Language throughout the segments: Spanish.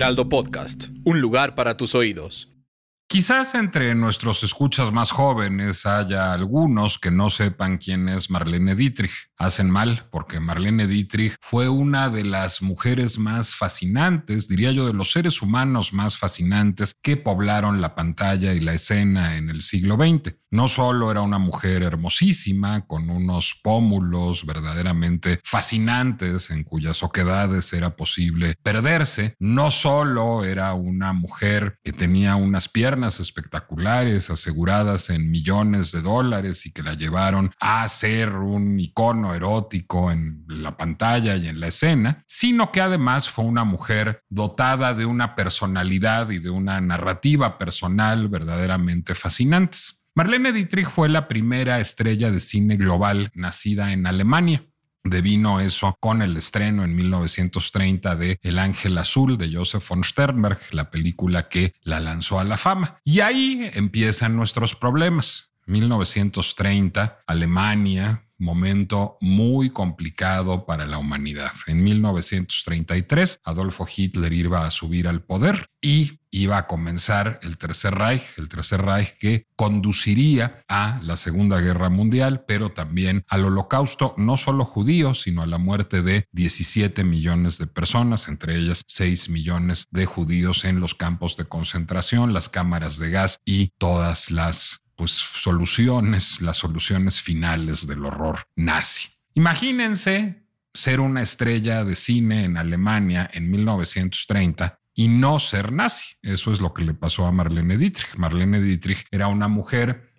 Podcast, un lugar para tus oídos. Quizás entre nuestros escuchas más jóvenes haya algunos que no sepan quién es Marlene Dietrich. Hacen mal porque Marlene Dietrich fue una de las mujeres más fascinantes, diría yo, de los seres humanos más fascinantes que poblaron la pantalla y la escena en el siglo XX. No solo era una mujer hermosísima, con unos pómulos verdaderamente fascinantes en cuyas oquedades era posible perderse, no solo era una mujer que tenía unas piernas espectaculares aseguradas en millones de dólares y que la llevaron a ser un icono erótico en la pantalla y en la escena, sino que además fue una mujer dotada de una personalidad y de una narrativa personal verdaderamente fascinantes. Marlene Dietrich fue la primera estrella de cine global nacida en Alemania. Devino eso con el estreno en 1930 de El Ángel Azul de Joseph von Sternberg, la película que la lanzó a la fama. Y ahí empiezan nuestros problemas. 1930, Alemania, momento muy complicado para la humanidad. En 1933, Adolfo Hitler iba a subir al poder y iba a comenzar el Tercer Reich, el Tercer Reich que conduciría a la Segunda Guerra Mundial, pero también al holocausto, no solo judío, sino a la muerte de 17 millones de personas, entre ellas 6 millones de judíos en los campos de concentración, las cámaras de gas y todas las pues, soluciones, las soluciones finales del horror nazi. Imagínense ser una estrella de cine en Alemania en 1930 y no ser nazi. Eso es lo que le pasó a Marlene Dietrich. Marlene Dietrich era una mujer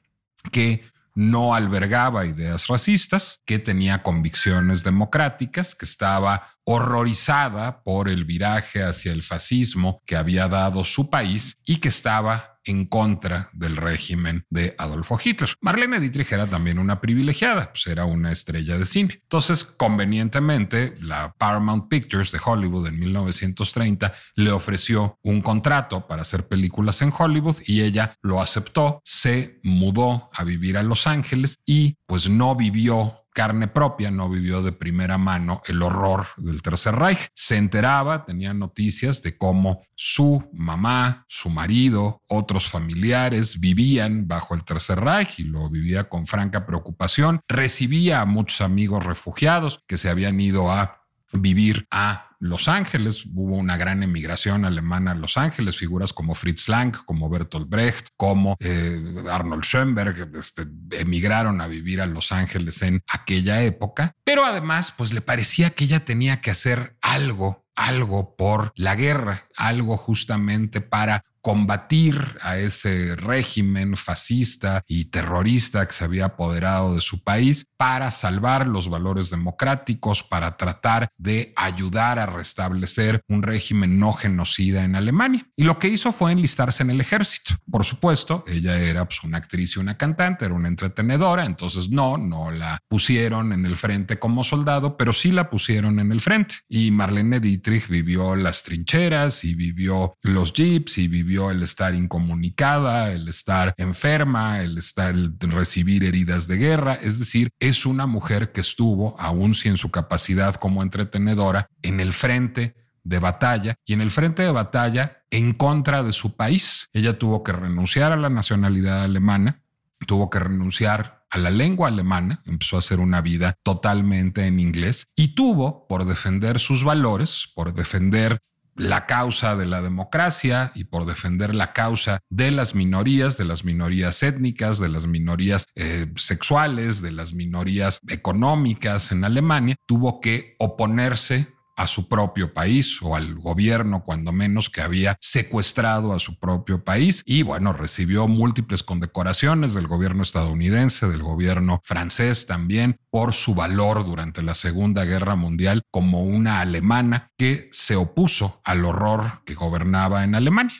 que no albergaba ideas racistas, que tenía convicciones democráticas, que estaba horrorizada por el viraje hacia el fascismo que había dado su país y que estaba en contra del régimen de Adolfo Hitler. Marlene Dietrich era también una privilegiada, pues era una estrella de cine. Entonces, convenientemente, la Paramount Pictures de Hollywood en 1930 le ofreció un contrato para hacer películas en Hollywood y ella lo aceptó, se mudó a vivir a Los Ángeles y pues no vivió carne propia, no vivió de primera mano el horror del Tercer Reich. Se enteraba, tenía noticias de cómo su mamá, su marido, otros familiares vivían bajo el Tercer Reich y lo vivía con franca preocupación. Recibía a muchos amigos refugiados que se habían ido a vivir a Los Ángeles. Hubo una gran emigración alemana a Los Ángeles, figuras como Fritz Lang, como Bertolt Brecht, como eh, Arnold Schoenberg, este, emigraron a vivir a Los Ángeles en aquella época. Pero además, pues le parecía que ella tenía que hacer algo algo por la guerra, algo justamente para combatir a ese régimen fascista y terrorista que se había apoderado de su país para salvar los valores democráticos, para tratar de ayudar a restablecer un régimen no genocida en Alemania. Y lo que hizo fue enlistarse en el ejército. Por supuesto, ella era pues, una actriz y una cantante, era una entretenedora, entonces no, no la pusieron en el frente como soldado, pero sí la pusieron en el frente. Y Marlene Dietrich vivió las trincheras y vivió los jeeps y vivió el estar incomunicada, el estar enferma, el estar recibir heridas de guerra. Es decir, es una mujer que estuvo, aún sin su capacidad como entretenedora, en el frente de batalla y en el frente de batalla en contra de su país. Ella tuvo que renunciar a la nacionalidad alemana, tuvo que renunciar a la lengua alemana, empezó a hacer una vida totalmente en inglés y tuvo, por defender sus valores, por defender la causa de la democracia y por defender la causa de las minorías, de las minorías étnicas, de las minorías eh, sexuales, de las minorías económicas en Alemania, tuvo que oponerse a su propio país o al gobierno, cuando menos, que había secuestrado a su propio país. Y bueno, recibió múltiples condecoraciones del gobierno estadounidense, del gobierno francés también, por su valor durante la Segunda Guerra Mundial como una alemana que se opuso al horror que gobernaba en Alemania.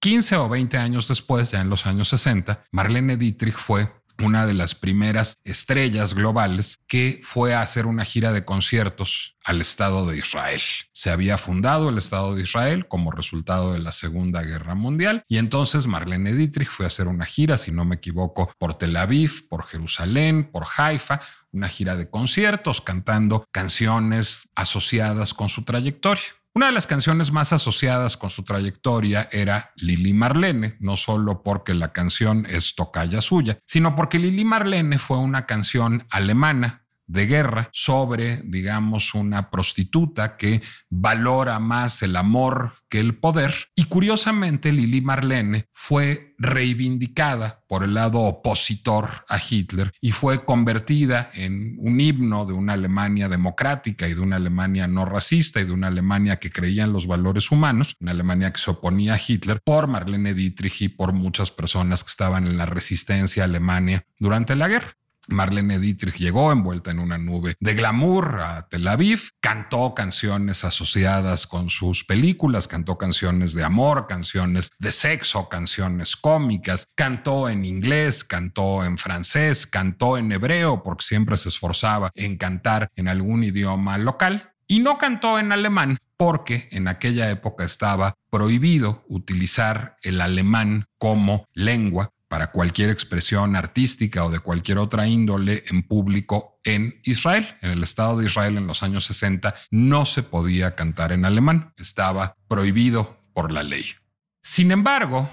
15 o 20 años después, ya en los años 60, Marlene Dietrich fue una de las primeras estrellas globales que fue a hacer una gira de conciertos al Estado de Israel. Se había fundado el Estado de Israel como resultado de la Segunda Guerra Mundial y entonces Marlene Dietrich fue a hacer una gira, si no me equivoco, por Tel Aviv, por Jerusalén, por Haifa, una gira de conciertos cantando canciones asociadas con su trayectoria. Una de las canciones más asociadas con su trayectoria era Lili Marlene, no solo porque la canción es tocaya suya, sino porque Lili Marlene fue una canción alemana de guerra sobre, digamos, una prostituta que valora más el amor que el poder. Y curiosamente, Lili Marlene fue reivindicada por el lado opositor a Hitler y fue convertida en un himno de una Alemania democrática y de una Alemania no racista y de una Alemania que creía en los valores humanos, una Alemania que se oponía a Hitler por Marlene Dietrich y por muchas personas que estaban en la resistencia Alemania durante la guerra. Marlene Dietrich llegó envuelta en una nube de glamour a Tel Aviv, cantó canciones asociadas con sus películas, cantó canciones de amor, canciones de sexo, canciones cómicas, cantó en inglés, cantó en francés, cantó en hebreo, porque siempre se esforzaba en cantar en algún idioma local, y no cantó en alemán porque en aquella época estaba prohibido utilizar el alemán como lengua para cualquier expresión artística o de cualquier otra índole en público en Israel. En el Estado de Israel en los años 60 no se podía cantar en alemán, estaba prohibido por la ley. Sin embargo,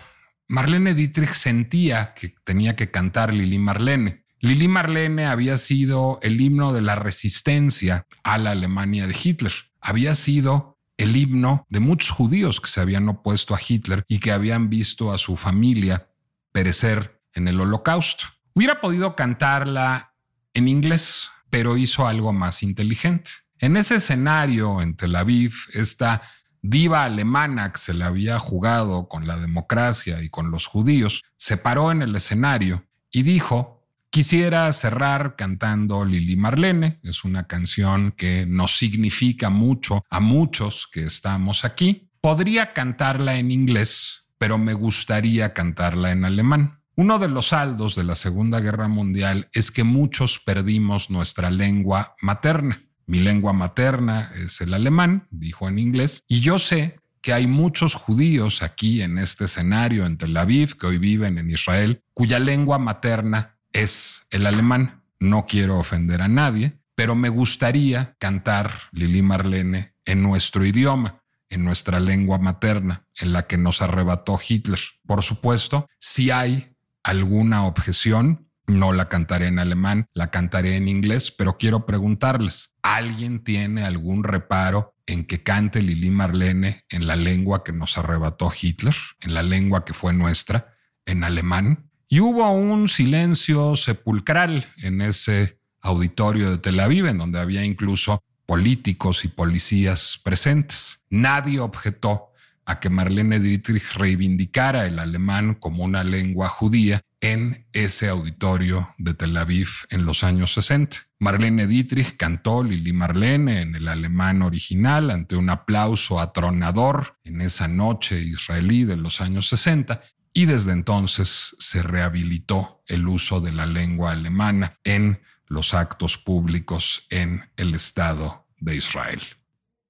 Marlene Dietrich sentía que tenía que cantar Lili Marlene. Lili Marlene había sido el himno de la resistencia a la Alemania de Hitler. Había sido el himno de muchos judíos que se habían opuesto a Hitler y que habían visto a su familia perecer en el holocausto. Hubiera podido cantarla en inglés, pero hizo algo más inteligente. En ese escenario en Tel Aviv, esta diva alemana que se le había jugado con la democracia y con los judíos, se paró en el escenario y dijo, quisiera cerrar cantando Lili Marlene, es una canción que nos significa mucho a muchos que estamos aquí. Podría cantarla en inglés, pero me gustaría cantarla en alemán. Uno de los saldos de la Segunda Guerra Mundial es que muchos perdimos nuestra lengua materna. Mi lengua materna es el alemán, dijo en inglés, y yo sé que hay muchos judíos aquí en este escenario en Tel Aviv que hoy viven en Israel, cuya lengua materna es el alemán. No quiero ofender a nadie, pero me gustaría cantar Lili Marlene en nuestro idioma en nuestra lengua materna, en la que nos arrebató Hitler. Por supuesto, si hay alguna objeción, no la cantaré en alemán, la cantaré en inglés, pero quiero preguntarles, ¿alguien tiene algún reparo en que cante Lili Marlene en la lengua que nos arrebató Hitler, en la lengua que fue nuestra, en alemán? Y hubo un silencio sepulcral en ese auditorio de Tel Aviv, en donde había incluso políticos y policías presentes. Nadie objetó a que Marlene Dietrich reivindicara el alemán como una lengua judía en ese auditorio de Tel Aviv en los años 60. Marlene Dietrich cantó Lili Marlene en el alemán original ante un aplauso atronador en esa noche israelí de los años 60 y desde entonces se rehabilitó el uso de la lengua alemana en los actos públicos en el Estado de Israel.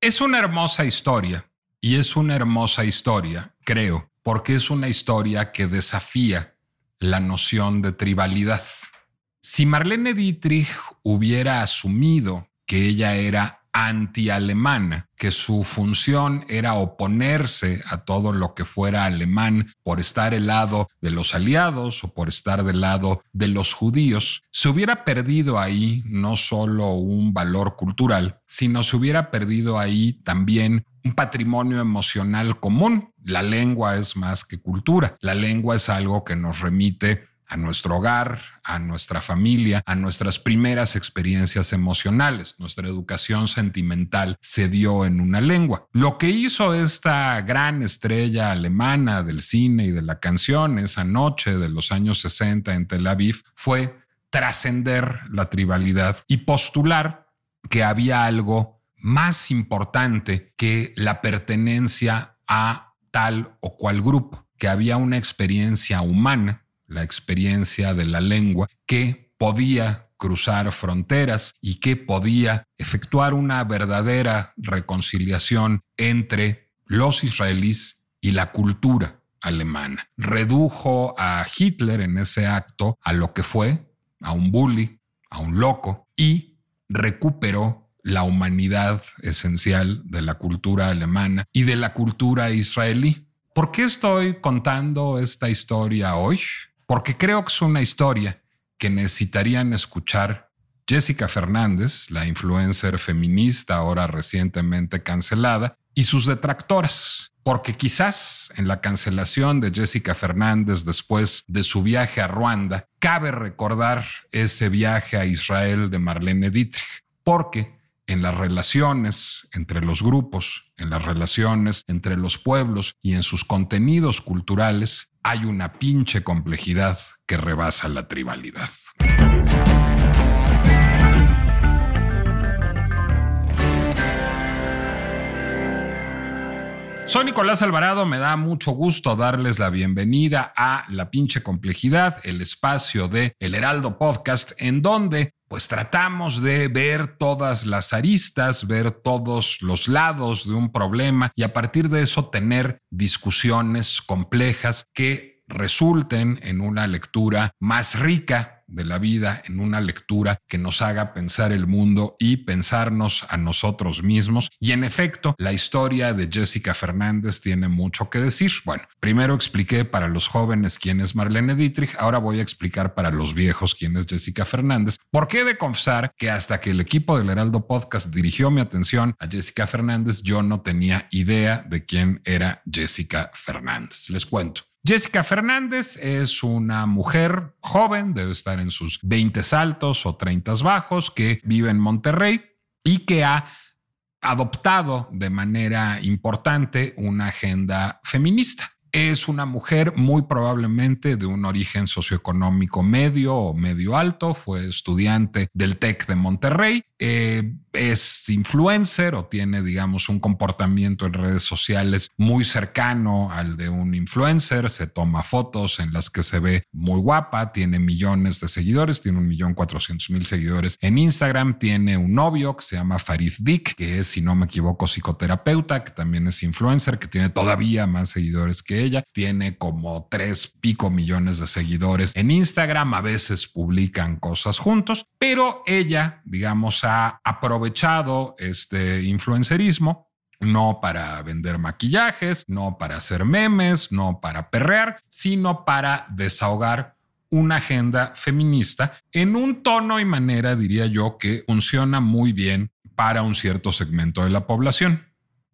Es una hermosa historia y es una hermosa historia, creo, porque es una historia que desafía la noción de tribalidad. Si Marlene Dietrich hubiera asumido que ella era anti-alemana, que su función era oponerse a todo lo que fuera alemán por estar del lado de los aliados o por estar del lado de los judíos, se hubiera perdido ahí no solo un valor cultural, sino se hubiera perdido ahí también un patrimonio emocional común. La lengua es más que cultura, la lengua es algo que nos remite a nuestro hogar, a nuestra familia, a nuestras primeras experiencias emocionales. Nuestra educación sentimental se dio en una lengua. Lo que hizo esta gran estrella alemana del cine y de la canción esa noche de los años 60 en Tel Aviv fue trascender la tribalidad y postular que había algo más importante que la pertenencia a tal o cual grupo, que había una experiencia humana la experiencia de la lengua, que podía cruzar fronteras y que podía efectuar una verdadera reconciliación entre los israelíes y la cultura alemana. Redujo a Hitler en ese acto a lo que fue, a un bully, a un loco, y recuperó la humanidad esencial de la cultura alemana y de la cultura israelí. ¿Por qué estoy contando esta historia hoy? Porque creo que es una historia que necesitarían escuchar Jessica Fernández, la influencer feminista ahora recientemente cancelada, y sus detractoras, porque quizás en la cancelación de Jessica Fernández después de su viaje a Ruanda, cabe recordar ese viaje a Israel de Marlene Dietrich, porque en las relaciones entre los grupos, en las relaciones entre los pueblos y en sus contenidos culturales, hay una pinche complejidad que rebasa la tribalidad. Soy Nicolás Alvarado, me da mucho gusto darles la bienvenida a La pinche complejidad, el espacio de El Heraldo Podcast, en donde pues tratamos de ver todas las aristas, ver todos los lados de un problema y a partir de eso tener discusiones complejas que resulten en una lectura más rica de la vida en una lectura que nos haga pensar el mundo y pensarnos a nosotros mismos. Y en efecto, la historia de Jessica Fernández tiene mucho que decir. Bueno, primero expliqué para los jóvenes quién es Marlene Dietrich, ahora voy a explicar para los viejos quién es Jessica Fernández. ¿Por qué de confesar que hasta que el equipo del Heraldo Podcast dirigió mi atención a Jessica Fernández, yo no tenía idea de quién era Jessica Fernández? Les cuento. Jessica Fernández es una mujer joven, debe estar en sus 20 altos o 30 bajos, que vive en Monterrey y que ha adoptado de manera importante una agenda feminista. Es una mujer muy probablemente de un origen socioeconómico medio o medio alto, fue estudiante del TEC de Monterrey, eh, es influencer o tiene, digamos, un comportamiento en redes sociales muy cercano al de un influencer, se toma fotos en las que se ve muy guapa, tiene millones de seguidores, tiene un millón cuatrocientos mil seguidores en Instagram, tiene un novio que se llama Farid Dick, que es, si no me equivoco, psicoterapeuta, que también es influencer, que tiene todavía más seguidores que ella, tiene como tres pico millones de seguidores en Instagram, a veces publican cosas juntos, pero ella, digamos, ha aprovechado este influencerismo no para vender maquillajes, no para hacer memes, no para perrear, sino para desahogar una agenda feminista en un tono y manera, diría yo, que funciona muy bien para un cierto segmento de la población.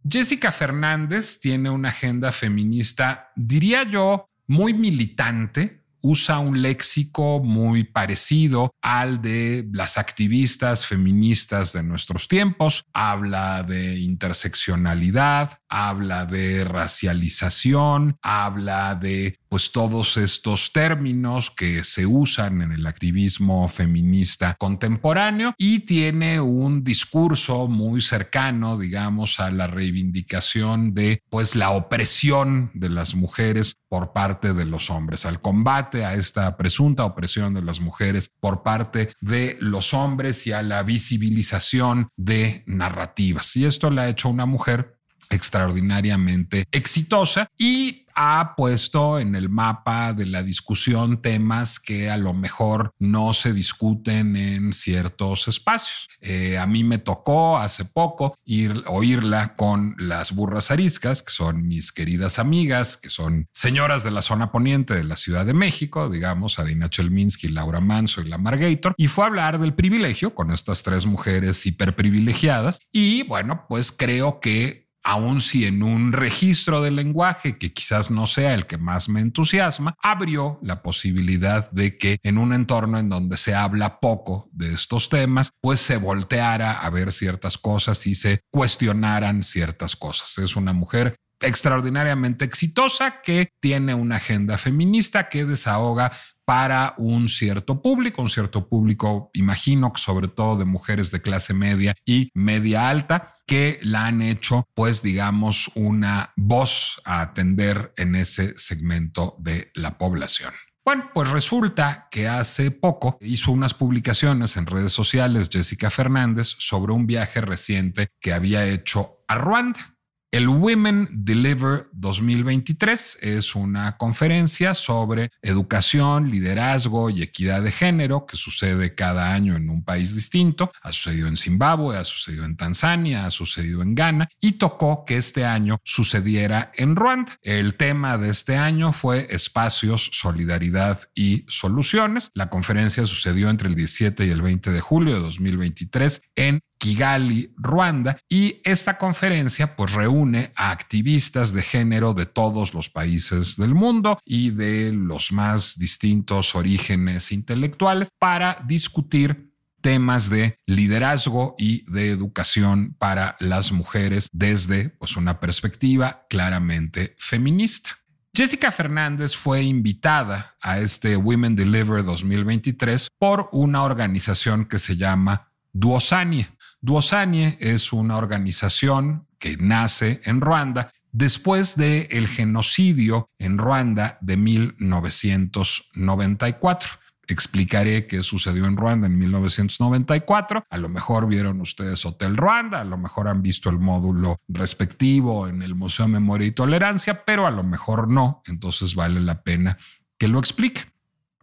Jessica Fernández tiene una agenda feminista, diría yo, muy militante, usa un léxico muy parecido al de las activistas feministas de nuestros tiempos. Habla de interseccionalidad, habla de racialización, habla de pues todos estos términos que se usan en el activismo feminista contemporáneo y tiene un discurso muy cercano, digamos, a la reivindicación de pues la opresión de las mujeres por parte de los hombres, al combate a esta presunta opresión de las mujeres por parte de los hombres y a la visibilización de narrativas. Y esto le ha hecho una mujer extraordinariamente exitosa y ha puesto en el mapa de la discusión temas que a lo mejor no se discuten en ciertos espacios. Eh, a mí me tocó hace poco ir oírla con las burras ariscas, que son mis queridas amigas, que son señoras de la zona poniente de la Ciudad de México, digamos, Adina Chelminsky, Laura Manso y la Margator, y fue a hablar del privilegio con estas tres mujeres hiperprivilegiadas. Y bueno, pues creo que aun si en un registro del lenguaje que quizás no sea el que más me entusiasma, abrió la posibilidad de que en un entorno en donde se habla poco de estos temas, pues se volteara a ver ciertas cosas y se cuestionaran ciertas cosas. Es una mujer extraordinariamente exitosa que tiene una agenda feminista que desahoga para un cierto público, un cierto público, imagino que sobre todo de mujeres de clase media y media alta, que la han hecho, pues digamos, una voz a atender en ese segmento de la población. Bueno, pues resulta que hace poco hizo unas publicaciones en redes sociales Jessica Fernández sobre un viaje reciente que había hecho a Ruanda. El Women Deliver 2023 es una conferencia sobre educación, liderazgo y equidad de género que sucede cada año en un país distinto. Ha sucedido en Zimbabue, ha sucedido en Tanzania, ha sucedido en Ghana y tocó que este año sucediera en Ruanda. El tema de este año fue espacios, solidaridad y soluciones. La conferencia sucedió entre el 17 y el 20 de julio de 2023 en Kigali, Ruanda, y esta conferencia pues reúne a activistas de género de todos los países del mundo y de los más distintos orígenes intelectuales para discutir temas de liderazgo y de educación para las mujeres desde pues, una perspectiva claramente feminista. Jessica Fernández fue invitada a este Women Deliver 2023 por una organización que se llama Duosania. Duosanie es una organización que nace en Ruanda después del el genocidio en Ruanda de 1994. Explicaré qué sucedió en Ruanda en 1994. A lo mejor vieron ustedes Hotel Ruanda, a lo mejor han visto el módulo respectivo en el Museo de Memoria y Tolerancia, pero a lo mejor no. Entonces vale la pena que lo explique.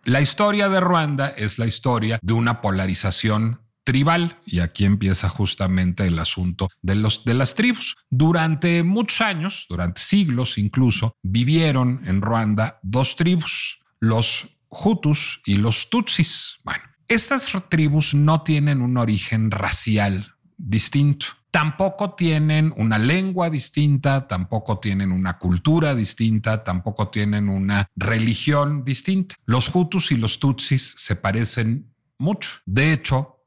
La historia de Ruanda es la historia de una polarización tribal y aquí empieza justamente el asunto de, los, de las tribus. Durante muchos años, durante siglos incluso, vivieron en Ruanda dos tribus, los Hutus y los Tutsis. Bueno, estas tribus no tienen un origen racial distinto. Tampoco tienen una lengua distinta, tampoco tienen una cultura distinta, tampoco tienen una religión distinta. Los Hutus y los Tutsis se parecen mucho. De hecho,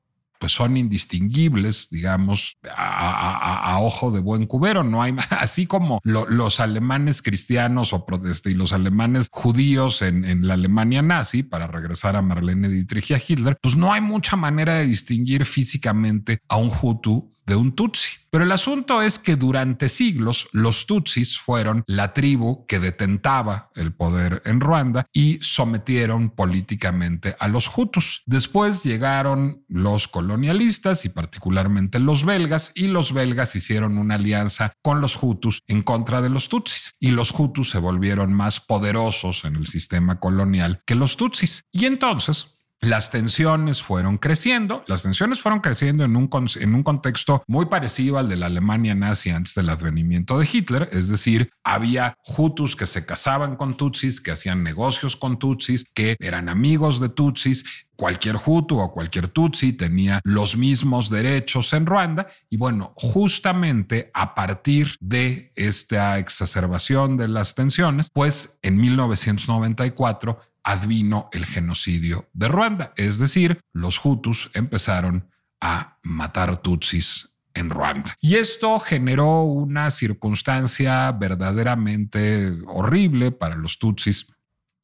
pues son indistinguibles, digamos, a, ojo de buen cubero. No hay, así como los alemanes cristianos o y los alemanes judíos en, en, la Alemania nazi, para regresar a Marlene Dietrich y a Hitler, pues no hay mucha manera de distinguir físicamente a un Hutu de un Tutsi. Pero el asunto es que durante siglos los Tutsis fueron la tribu que detentaba el poder en Ruanda y sometieron políticamente a los Hutus. Después llegaron los colonialistas y particularmente los belgas y los belgas hicieron una alianza con los Hutus en contra de los Tutsis y los Hutus se volvieron más poderosos en el sistema colonial que los Tutsis. Y entonces las tensiones fueron creciendo, las tensiones fueron creciendo en un, en un contexto muy parecido al de la Alemania nazi antes del advenimiento de Hitler, es decir, había Hutus que se casaban con Tutsis, que hacían negocios con Tutsis, que eran amigos de Tutsis, cualquier Hutu o cualquier Tutsi tenía los mismos derechos en Ruanda. Y bueno, justamente a partir de esta exacerbación de las tensiones, pues en 1994 advino el genocidio de Ruanda, es decir, los Hutus empezaron a matar Tutsis en Ruanda. Y esto generó una circunstancia verdaderamente horrible para los Tutsis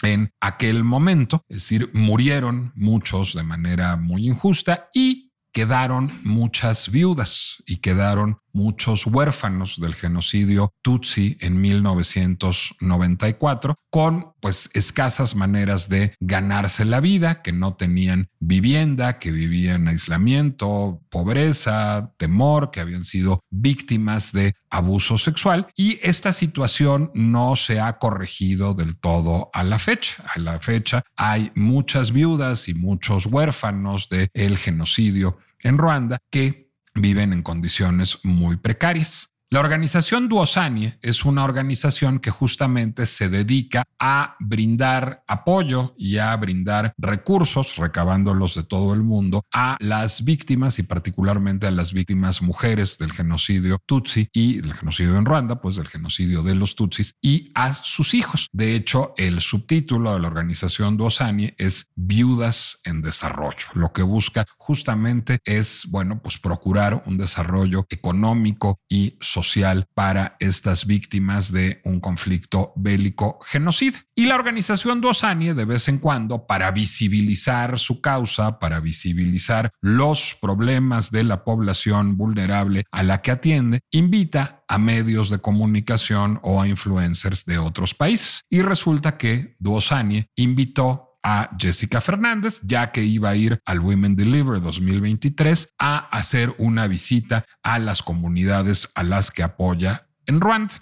en aquel momento, es decir, murieron muchos de manera muy injusta y quedaron muchas viudas y quedaron muchos huérfanos del genocidio Tutsi en 1994, con pues escasas maneras de ganarse la vida, que no tenían vivienda, que vivían en aislamiento, pobreza, temor, que habían sido víctimas de abuso sexual y esta situación no se ha corregido del todo a la fecha. A la fecha hay muchas viudas y muchos huérfanos del genocidio en Ruanda que viven en condiciones muy precarias. La organización Duosanie es una organización que justamente se dedica a brindar apoyo y a brindar recursos, recabándolos de todo el mundo, a las víctimas y particularmente a las víctimas mujeres del genocidio Tutsi y del genocidio en Ruanda, pues del genocidio de los Tutsis y a sus hijos. De hecho, el subtítulo de la organización Duosanie es Viudas en Desarrollo. Lo que busca justamente es, bueno, pues procurar un desarrollo económico y social social para estas víctimas de un conflicto bélico genocida. Y la organización Dosanie de vez en cuando, para visibilizar su causa, para visibilizar los problemas de la población vulnerable a la que atiende, invita a medios de comunicación o a influencers de otros países. Y resulta que Duosanie invitó a Jessica Fernández, ya que iba a ir al Women Deliver 2023 a hacer una visita a las comunidades a las que apoya en Ruanda.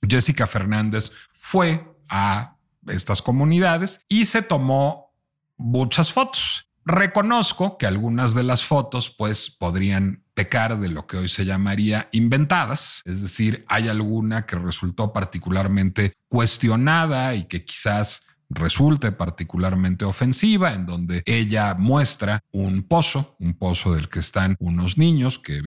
Jessica Fernández fue a estas comunidades y se tomó muchas fotos. Reconozco que algunas de las fotos pues podrían pecar de lo que hoy se llamaría inventadas, es decir, hay alguna que resultó particularmente cuestionada y que quizás resulte particularmente ofensiva, en donde ella muestra un pozo, un pozo del que están unos niños que...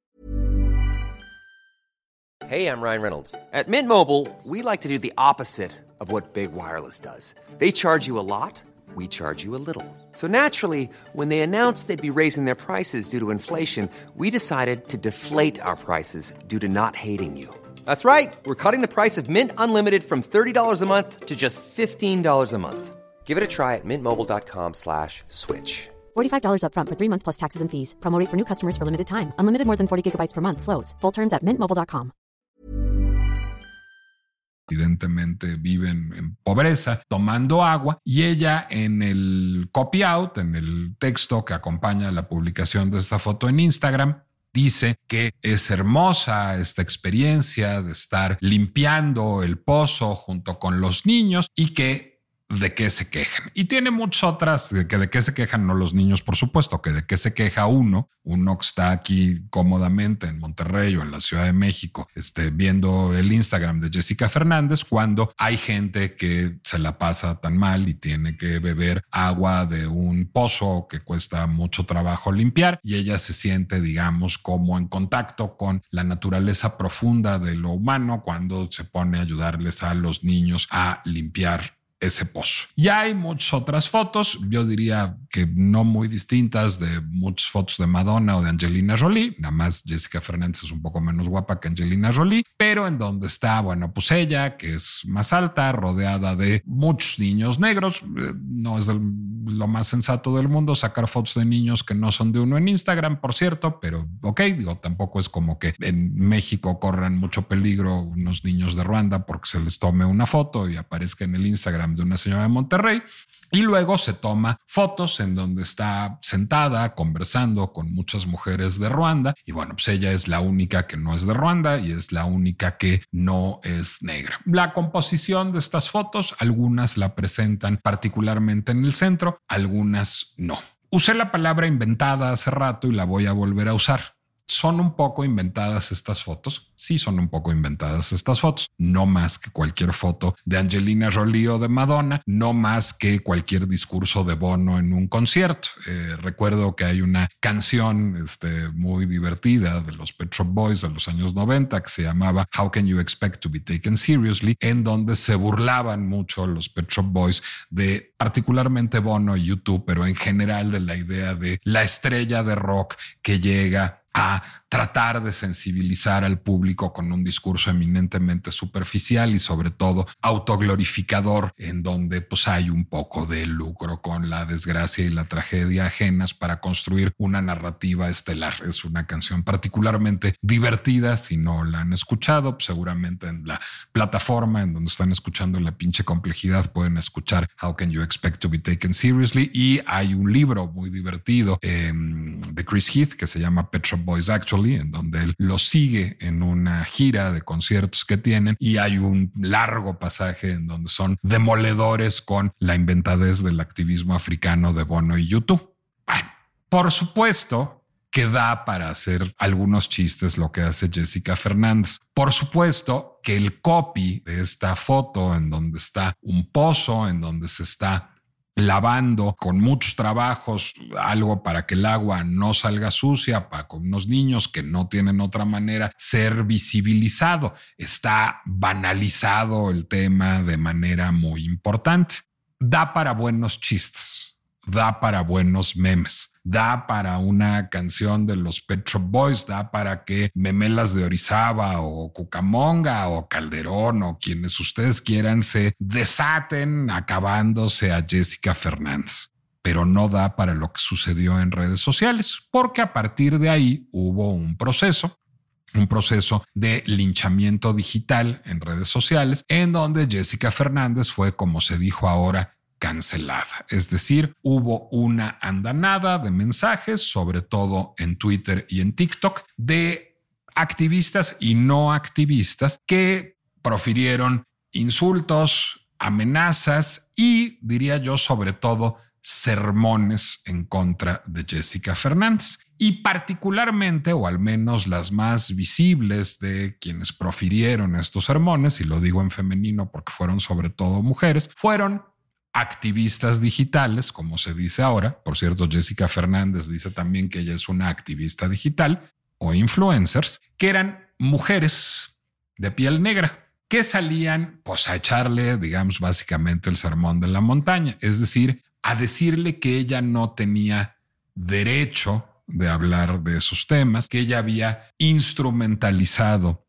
Hey, I'm Ryan Reynolds. At Mint Mobile, we like to do the opposite of what Big Wireless does. They charge you a lot, we charge you a little. So naturally, when they announced they'd be raising their prices due to inflation, we decided to deflate our prices due to not hating you. That's right. We're cutting the price of Mint Unlimited from $30 a month to just $15 a month. Give it a try at mintmobile.com slash switch. $45 upfront for three months plus taxes and fees. Promote for new customers for limited time. Unlimited more than 40 gigabytes per month. Slows. Full terms at mintmobile.com. Evidentemente viven en pobreza, tomando agua, y ella en el copy out, en el texto que acompaña la publicación de esta foto en Instagram, dice que es hermosa esta experiencia de estar limpiando el pozo junto con los niños y que de qué se quejan. Y tiene muchas otras de que de qué se quejan, no los niños, por supuesto, que de qué se queja uno, uno que está aquí cómodamente en Monterrey o en la Ciudad de México, este, viendo el Instagram de Jessica Fernández, cuando hay gente que se la pasa tan mal y tiene que beber agua de un pozo que cuesta mucho trabajo limpiar y ella se siente, digamos, como en contacto con la naturaleza profunda de lo humano cuando se pone a ayudarles a los niños a limpiar ese pozo. Y hay muchas otras fotos, yo diría que no muy distintas, de muchas fotos de Madonna o de Angelina Jolie, nada más Jessica Fernández es un poco menos guapa que Angelina Jolie, pero en donde está, bueno, pues ella, que es más alta, rodeada de muchos niños negros, eh, no es lo más sensato del mundo sacar fotos de niños que no son de uno en Instagram, por cierto, pero ok, digo, tampoco es como que en México corran mucho peligro unos niños de Ruanda porque se les tome una foto y aparezca en el Instagram de una señora de Monterrey. Y luego se toma fotos en donde está sentada conversando con muchas mujeres de Ruanda. Y bueno, pues ella es la única que no es de Ruanda y es la única que no es negra. La composición de estas fotos, algunas la presentan particularmente en el centro, algunas no. Usé la palabra inventada hace rato y la voy a volver a usar. Son un poco inventadas estas fotos. Sí, son un poco inventadas estas fotos. No más que cualquier foto de Angelina Jolie o de Madonna, no más que cualquier discurso de Bono en un concierto. Eh, recuerdo que hay una canción este, muy divertida de los Pet Shop Boys de los años 90 que se llamaba How Can You Expect to Be Taken Seriously, en donde se burlaban mucho los Pet Shop Boys de particularmente Bono y YouTube, pero en general de la idea de la estrella de rock que llega a tratar de sensibilizar al público con un discurso eminentemente superficial y sobre todo autoglorificador en donde pues hay un poco de lucro con la desgracia y la tragedia ajenas para construir una narrativa estelar. Es una canción particularmente divertida. Si no la han escuchado, pues, seguramente en la plataforma en donde están escuchando la pinche complejidad pueden escuchar How Can You Expect to Be Taken Seriously y hay un libro muy divertido em, de Chris Heath que se llama Petro Boys En donde él lo sigue en una gira de conciertos que tienen y hay un largo pasaje en donde son demoledores con la inventadez del activismo africano de Bono y YouTube. por supuesto, que da para hacer algunos chistes lo que hace Jessica Fernández. Por supuesto que el copy de esta foto en donde está un pozo, en donde se está lavando con muchos trabajos algo para que el agua no salga sucia, para con unos niños que no tienen otra manera ser visibilizado. Está banalizado el tema de manera muy importante. Da para buenos chistes da para buenos memes, da para una canción de los Petro Boys, da para que Memelas de Orizaba o Cucamonga o Calderón o quienes ustedes quieran se desaten acabándose a Jessica Fernández. Pero no da para lo que sucedió en redes sociales, porque a partir de ahí hubo un proceso un proceso de linchamiento digital en redes sociales, en donde Jessica Fernández fue, como se dijo ahora, cancelada. Es decir, hubo una andanada de mensajes, sobre todo en Twitter y en TikTok, de activistas y no activistas que profirieron insultos, amenazas y, diría yo, sobre todo, sermones en contra de Jessica Fernández. Y particularmente, o al menos las más visibles de quienes profirieron estos sermones, y lo digo en femenino porque fueron sobre todo mujeres, fueron activistas digitales, como se dice ahora. Por cierto, Jessica Fernández dice también que ella es una activista digital o influencers, que eran mujeres de piel negra que salían pues a echarle, digamos, básicamente el sermón de la montaña, es decir, a decirle que ella no tenía derecho de hablar de esos temas, que ella había instrumentalizado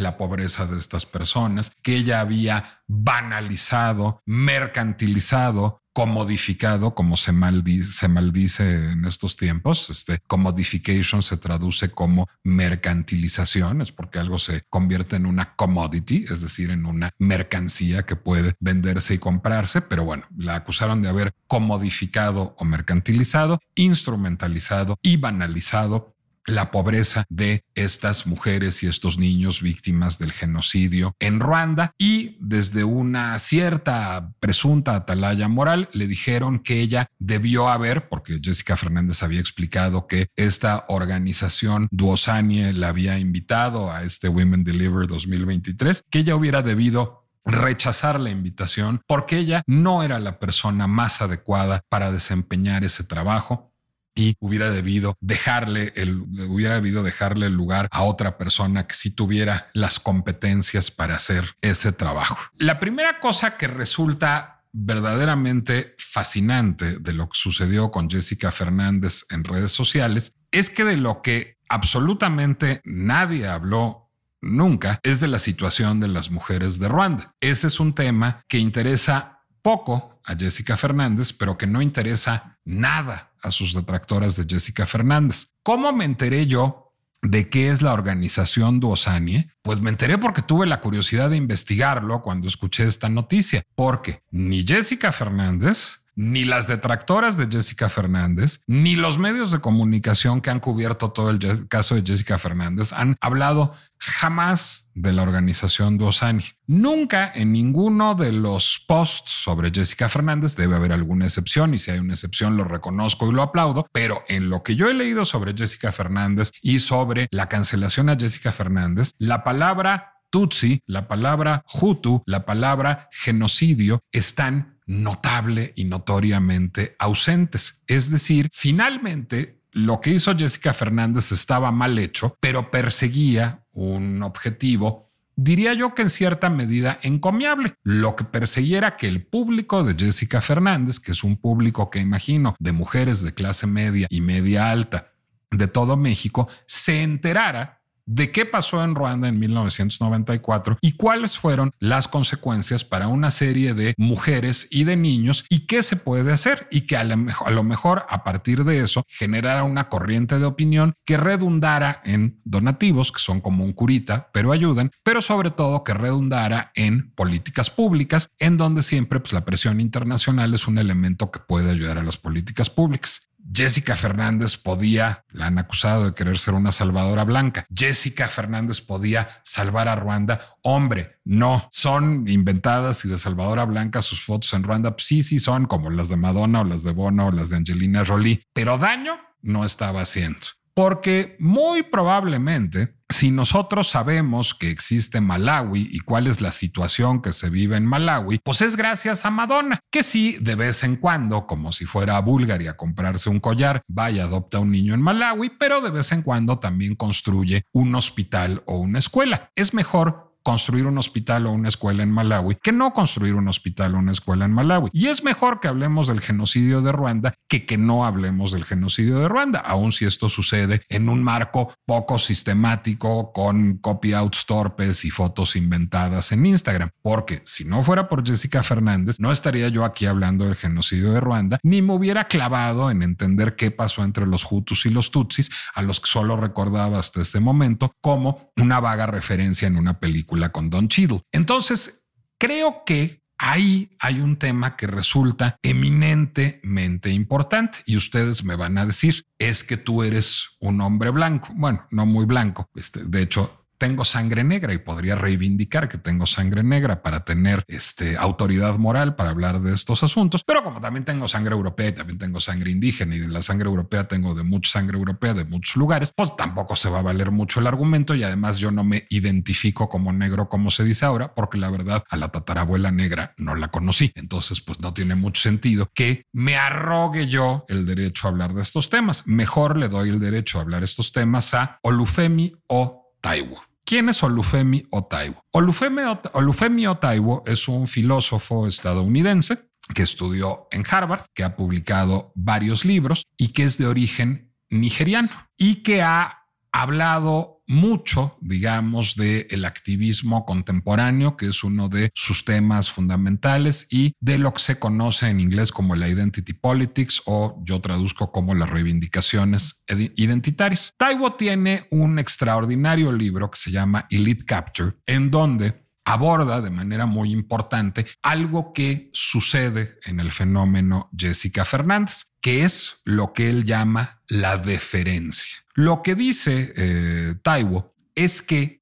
la pobreza de estas personas, que ella había banalizado, mercantilizado, comodificado, como se maldice, se maldice en estos tiempos. Este commodification se traduce como mercantilización, es porque algo se convierte en una commodity, es decir, en una mercancía que puede venderse y comprarse. Pero bueno, la acusaron de haber comodificado o mercantilizado, instrumentalizado y banalizado la pobreza de estas mujeres y estos niños víctimas del genocidio en Ruanda. Y desde una cierta presunta atalaya moral le dijeron que ella debió haber, porque Jessica Fernández había explicado que esta organización Duosanie la había invitado a este Women Deliver 2023, que ella hubiera debido rechazar la invitación porque ella no era la persona más adecuada para desempeñar ese trabajo y hubiera debido dejarle el hubiera debido dejarle el lugar a otra persona que sí tuviera las competencias para hacer ese trabajo. La primera cosa que resulta verdaderamente fascinante de lo que sucedió con Jessica Fernández en redes sociales es que de lo que absolutamente nadie habló nunca es de la situación de las mujeres de Ruanda. Ese es un tema que interesa poco a Jessica Fernández, pero que no interesa nada a sus detractoras de Jessica Fernández. ¿Cómo me enteré yo de qué es la organización Duosanie? Pues me enteré porque tuve la curiosidad de investigarlo cuando escuché esta noticia, porque ni Jessica Fernández ni las detractoras de Jessica Fernández, ni los medios de comunicación que han cubierto todo el caso de Jessica Fernández han hablado jamás de la organización Duosani. Nunca en ninguno de los posts sobre Jessica Fernández debe haber alguna excepción y si hay una excepción lo reconozco y lo aplaudo, pero en lo que yo he leído sobre Jessica Fernández y sobre la cancelación a Jessica Fernández, la palabra Tutsi, la palabra Hutu, la palabra genocidio están notable y notoriamente ausentes. Es decir, finalmente lo que hizo Jessica Fernández estaba mal hecho, pero perseguía un objetivo diría yo que en cierta medida encomiable. Lo que perseguía que el público de Jessica Fernández, que es un público que imagino de mujeres de clase media y media alta de todo México, se enterara de qué pasó en Ruanda en 1994 y cuáles fueron las consecuencias para una serie de mujeres y de niños y qué se puede hacer y que a lo mejor a, partir de eso generara una corriente de opinión que redundara en donativos, que son como un curita, pero ayudan, pero sobre todo que redundara en políticas públicas, en donde siempre pues, la presión internacional es un elemento que puede ayudar a las políticas públicas. Jessica Fernández podía, la han acusado de querer ser una salvadora blanca. Jessica Fernández podía salvar a Ruanda. Hombre, no, son inventadas y de salvadora blanca sus fotos en Ruanda. Sí, sí, son como las de Madonna o las de Bono o las de Angelina Jolie, pero daño no estaba haciendo. Porque muy probablemente si nosotros sabemos que existe Malawi y cuál es la situación que se vive en Malawi, pues es gracias a Madonna, que sí, de vez en cuando, como si fuera a Bulgaria a comprarse un collar, vaya, adopta a un niño en Malawi, pero de vez en cuando también construye un hospital o una escuela. Es mejor construir un hospital o una escuela en Malawi que no construir un hospital o una escuela en Malawi. Y es mejor que hablemos del genocidio de Ruanda que que no hablemos del genocidio de Ruanda, aun si esto sucede en un marco poco sistemático con copy-outs torpes y fotos inventadas en Instagram. Porque si no fuera por Jessica Fernández, no estaría yo aquí hablando del genocidio de Ruanda, ni me hubiera clavado en entender qué pasó entre los Hutus y los Tutsis, a los que solo recordaba hasta este momento como una vaga referencia en una película con Don Cheadle. Entonces, creo que ahí hay un tema que resulta eminentemente importante y ustedes me van a decir, es que tú eres un hombre blanco. Bueno, no muy blanco. Este, de hecho, tengo sangre negra y podría reivindicar que tengo sangre negra para tener este, autoridad moral para hablar de estos asuntos. Pero como también tengo sangre europea y también tengo sangre indígena y de la sangre europea tengo de mucha sangre europea de muchos lugares, pues tampoco se va a valer mucho el argumento y además yo no me identifico como negro como se dice ahora, porque la verdad a la tatarabuela negra no la conocí. Entonces, pues no tiene mucho sentido que me arrogue yo el derecho a hablar de estos temas. Mejor le doy el derecho a hablar estos temas a Olufemi o Taiwo. ¿Quién es Olufemi Otaiwo? Olufemi, Olufemi Otaiwo es un filósofo estadounidense que estudió en Harvard, que ha publicado varios libros y que es de origen nigeriano y que ha hablado mucho, digamos, del el activismo contemporáneo, que es uno de sus temas fundamentales, y de lo que se conoce en inglés como la identity politics o yo traduzco como las reivindicaciones identitarias. Taiwo tiene un extraordinario libro que se llama Elite Capture, en donde aborda de manera muy importante algo que sucede en el fenómeno Jessica Fernández, que es lo que él llama la deferencia. Lo que dice eh, Taiwo es que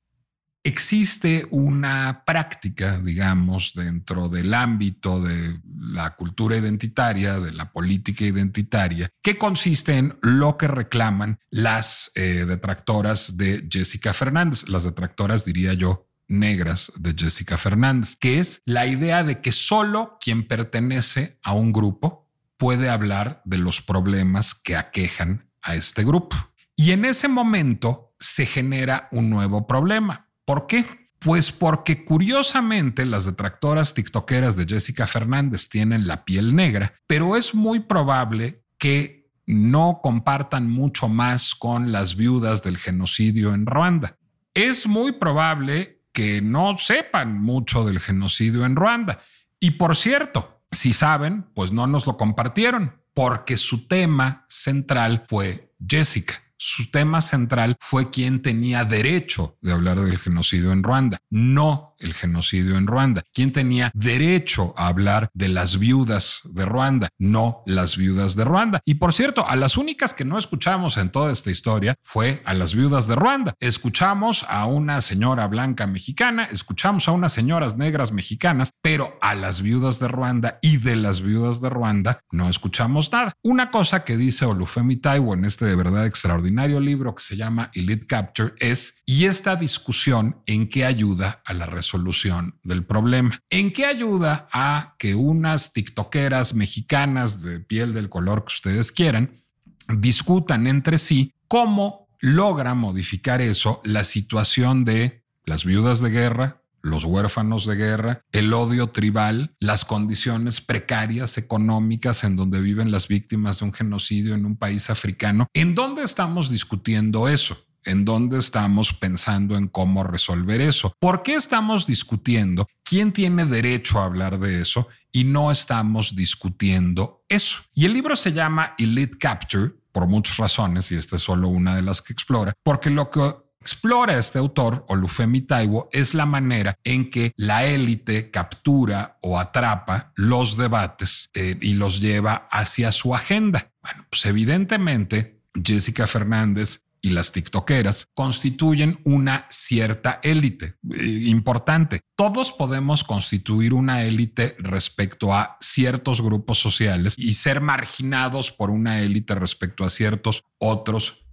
existe una práctica, digamos, dentro del ámbito de la cultura identitaria, de la política identitaria, que consiste en lo que reclaman las eh, detractoras de Jessica Fernández, las detractoras, diría yo, negras de Jessica Fernández, que es la idea de que solo quien pertenece a un grupo puede hablar de los problemas que aquejan a este grupo. Y en ese momento se genera un nuevo problema. ¿Por qué? Pues porque curiosamente las detractoras tiktokeras de Jessica Fernández tienen la piel negra, pero es muy probable que no compartan mucho más con las viudas del genocidio en Ruanda. Es muy probable que no sepan mucho del genocidio en Ruanda. Y por cierto, si saben, pues no nos lo compartieron, porque su tema central fue Jessica su tema central fue quien tenía derecho de hablar del genocidio en Ruanda, no el genocidio en Ruanda. Quien tenía derecho a hablar de las viudas de Ruanda, no las viudas de Ruanda. Y por cierto, a las únicas que no escuchamos en toda esta historia fue a las viudas de Ruanda. Escuchamos a una señora blanca mexicana, escuchamos a unas señoras negras mexicanas, pero a las viudas de Ruanda y de las viudas de Ruanda no escuchamos nada. Una cosa que dice Olufemi Taiwo en este de verdad extraordinario libro que se llama Elite Capture es, ¿y esta discusión en qué ayuda a la resolución del problema? ¿En qué ayuda a que unas tiktokeras mexicanas de piel del color que ustedes quieran discutan entre sí cómo logra modificar eso la situación de las viudas de guerra, los huérfanos de guerra, el odio tribal, las condiciones precarias económicas en donde viven las víctimas de un genocidio en un país africano. ¿En dónde estamos discutiendo eso? ¿En dónde estamos pensando en cómo resolver eso? ¿Por qué estamos discutiendo quién tiene derecho a hablar de eso y no estamos discutiendo eso? Y el libro se llama Elite Capture por muchas razones, y esta es solo una de las que explora, porque lo que explora este autor, Olufemi Taiwo, es la manera en que la élite captura o atrapa los debates eh, y los lleva hacia su agenda. Bueno, pues evidentemente Jessica Fernández y las tiktokeras constituyen una cierta élite eh, importante. Todos podemos constituir una élite respecto a ciertos grupos sociales y ser marginados por una élite respecto a ciertos otros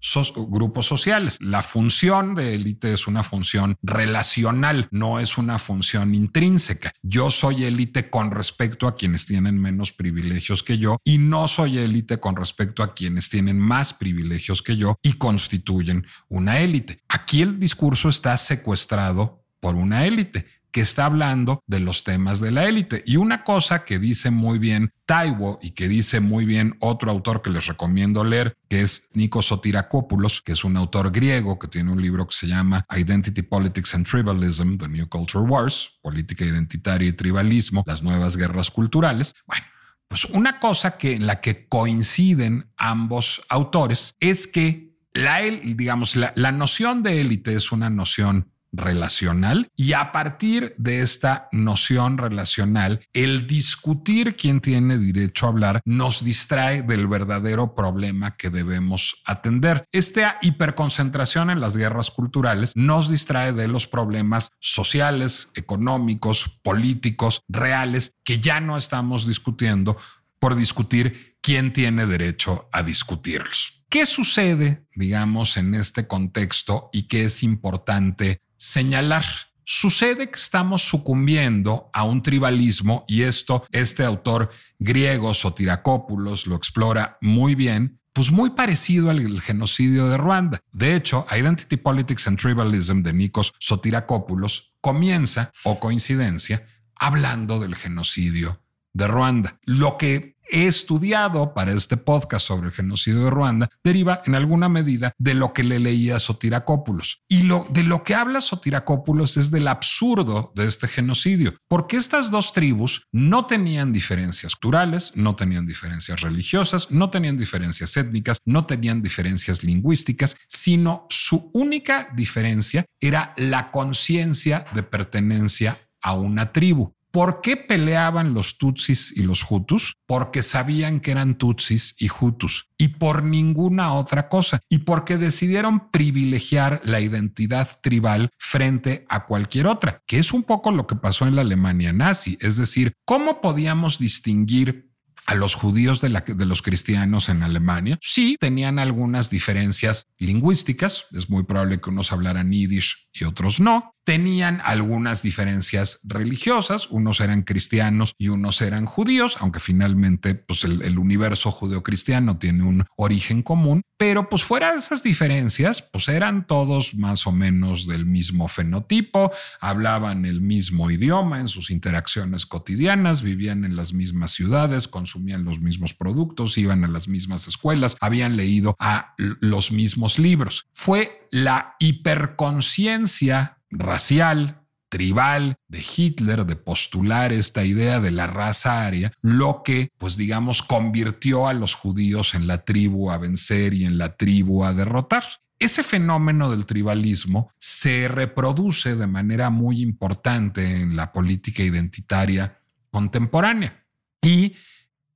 grupos sociales. La función de élite es una función relacional, no es una función intrínseca. Yo soy élite con respecto a quienes tienen menos privilegios que yo y no soy élite con respecto a quienes tienen más privilegios que yo y constituyen una élite. Aquí el discurso está secuestrado por una élite que está hablando de los temas de la élite. Y una cosa que dice muy bien Taiwo y que dice muy bien otro autor que les recomiendo leer, que es Nikos Sotirakopoulos, que es un autor griego que tiene un libro que se llama Identity, Politics and Tribalism, The New Culture Wars, Política Identitaria y Tribalismo, las nuevas guerras culturales. Bueno, pues una cosa que en la que coinciden ambos autores es que la, digamos, la, la noción de élite es una noción relacional y a partir de esta noción relacional, el discutir quién tiene derecho a hablar nos distrae del verdadero problema que debemos atender. Esta hiperconcentración en las guerras culturales nos distrae de los problemas sociales, económicos, políticos, reales, que ya no estamos discutiendo por discutir quién tiene derecho a discutirlos. ¿Qué sucede, digamos, en este contexto y qué es importante señalar. Sucede que estamos sucumbiendo a un tribalismo y esto este autor griego Sotirakopoulos lo explora muy bien, pues muy parecido al genocidio de Ruanda. De hecho, Identity Politics and Tribalism de Nikos Sotirakopoulos comienza, o coincidencia, hablando del genocidio de Ruanda. Lo que estudiado para este podcast sobre el genocidio de Ruanda deriva en alguna medida de lo que le leía a Sotirakopoulos. Y lo, de lo que habla Sotirakopoulos es del absurdo de este genocidio, porque estas dos tribus no tenían diferencias culturales, no tenían diferencias religiosas, no tenían diferencias étnicas, no tenían diferencias lingüísticas, sino su única diferencia era la conciencia de pertenencia a una tribu. ¿Por qué peleaban los Tutsis y los Hutus? Porque sabían que eran Tutsis y Hutus y por ninguna otra cosa. Y porque decidieron privilegiar la identidad tribal frente a cualquier otra, que es un poco lo que pasó en la Alemania nazi. Es decir, ¿cómo podíamos distinguir a los judíos de, los cristianos en Alemania. Sí, tenían algunas diferencias lingüísticas. Es muy probable que unos hablaran yiddish y otros no tenían algunas diferencias religiosas, unos eran cristianos y unos eran judíos, aunque finalmente pues el, universo judeocristiano tiene un origen común, pero pues fuera de esas diferencias, pues eran todos más o menos del mismo fenotipo, hablaban el mismo idioma en sus interacciones cotidianas, vivían en las mismas ciudades, consumían los mismos productos, iban a las mismas escuelas, habían leído a los mismos libros. Fue la hiperconciencia racial, tribal de Hitler de postular esta idea de la raza aria, lo que, pues digamos, convirtió a los judíos en la tribu a vencer y en la tribu a derrotar. Ese fenómeno del tribalismo se reproduce de manera muy importante en la política identitaria contemporánea. Y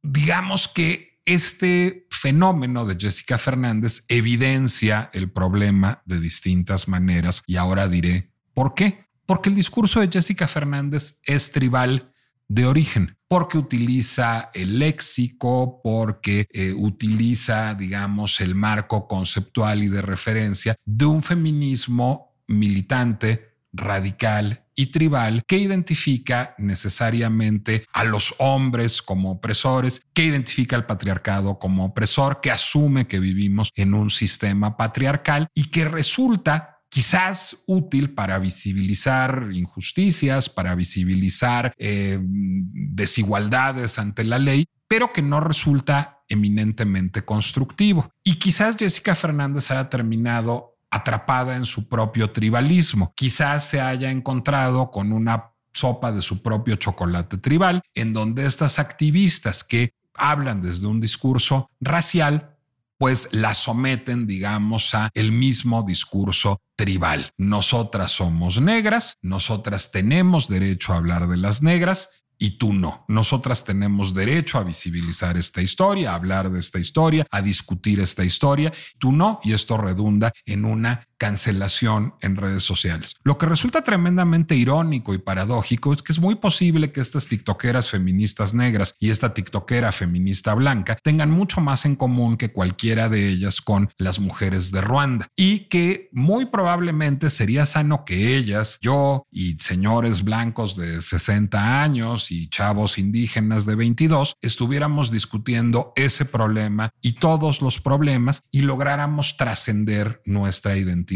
digamos que este fenómeno de Jessica Fernández evidencia el problema de distintas maneras y ahora diré ¿Por qué? Porque el discurso de Jessica Fernández es tribal de origen, porque utiliza el léxico, porque eh, utiliza, digamos, el marco conceptual y de referencia de un feminismo militante, radical y tribal que identifica necesariamente a los hombres como opresores, que identifica al patriarcado como opresor, que asume que vivimos en un sistema patriarcal y que resulta quizás útil para visibilizar injusticias, para visibilizar eh, desigualdades ante la ley, pero que no resulta eminentemente constructivo. Y quizás Jessica Fernández haya terminado atrapada en su propio tribalismo. Quizás se haya encontrado con una sopa de su propio chocolate tribal, en donde estas activistas que hablan desde un discurso racial pues la someten, digamos, a el mismo discurso tribal. Nosotras somos negras, nosotras tenemos derecho a hablar de las negras y tú no. Nosotras tenemos derecho a visibilizar esta historia, a hablar de esta historia, a discutir esta historia, tú no, y esto redunda en una cancelación en redes sociales. Lo que resulta tremendamente irónico y paradójico es que es muy posible que estas tiktokeras feministas negras y esta tiktokera feminista blanca tengan mucho más en común que cualquiera de ellas con las mujeres de Ruanda y que muy probablemente sería sano que ellas, yo y señores blancos de 60 años y chavos indígenas de 22 estuviéramos discutiendo ese problema y todos los problemas y lográramos trascender nuestra identidad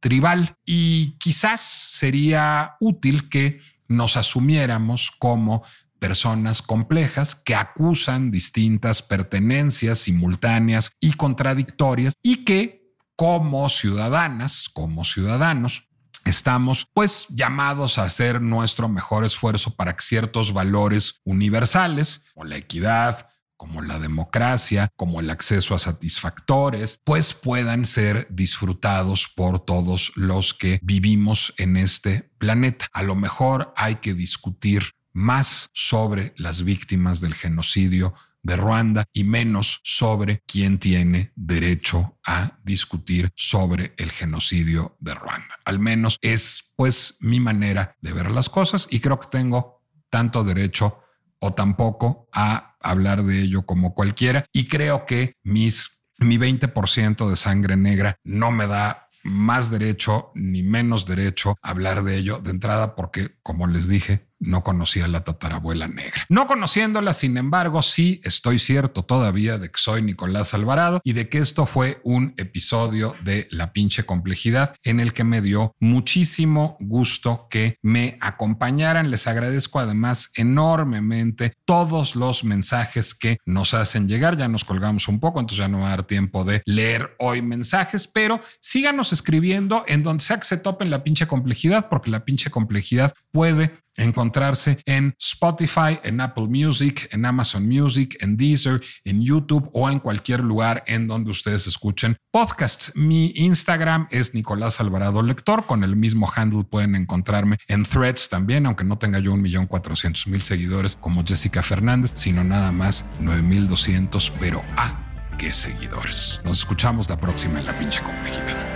tribal. Y quizás sería útil que nos asumiéramos como personas complejas que acusan distintas pertenencias simultáneas y contradictorias y que como ciudadanas, como ciudadanos, estamos pues llamados a hacer nuestro mejor esfuerzo para que ciertos valores universales, como la equidad, como la democracia, como el acceso a satisfactores, pues puedan ser disfrutados por todos los que vivimos en este planeta. A lo mejor hay que discutir más sobre las víctimas del genocidio de Ruanda y menos sobre quién tiene derecho a discutir sobre el genocidio de Ruanda. Al menos es pues mi manera de ver las cosas y creo que tengo tanto derecho o tampoco a hablar de ello como cualquiera. Y creo que mis, mi 20% de sangre negra no me da más derecho ni menos derecho a hablar de ello de entrada porque, como les dije, no conocía a la tatarabuela negra. No conociéndola, sin embargo, sí estoy cierto todavía de que soy Nicolás Alvarado y de que esto fue un episodio de La pinche complejidad en el que me dio muchísimo gusto que me acompañaran. Les agradezco además enormemente todos los mensajes que nos hacen llegar. Ya nos colgamos un poco, entonces ya no va a dar tiempo de leer hoy mensajes, pero síganos escribiendo en donde sea que se topen la pinche complejidad, porque la pinche complejidad puede encontrarse en Spotify, en Apple Music, en Amazon Music, en Deezer, en YouTube o en cualquier lugar en donde ustedes escuchen podcasts. Mi Instagram es Nicolás Alvarado Lector. Con el mismo handle pueden encontrarme en Threads también, aunque no tenga yo un millón cuatrocientos mil seguidores como Jessica Fernández, sino nada más nueve mil doscientos, pero ah, qué seguidores. Nos escuchamos la próxima en la pinche complejidad.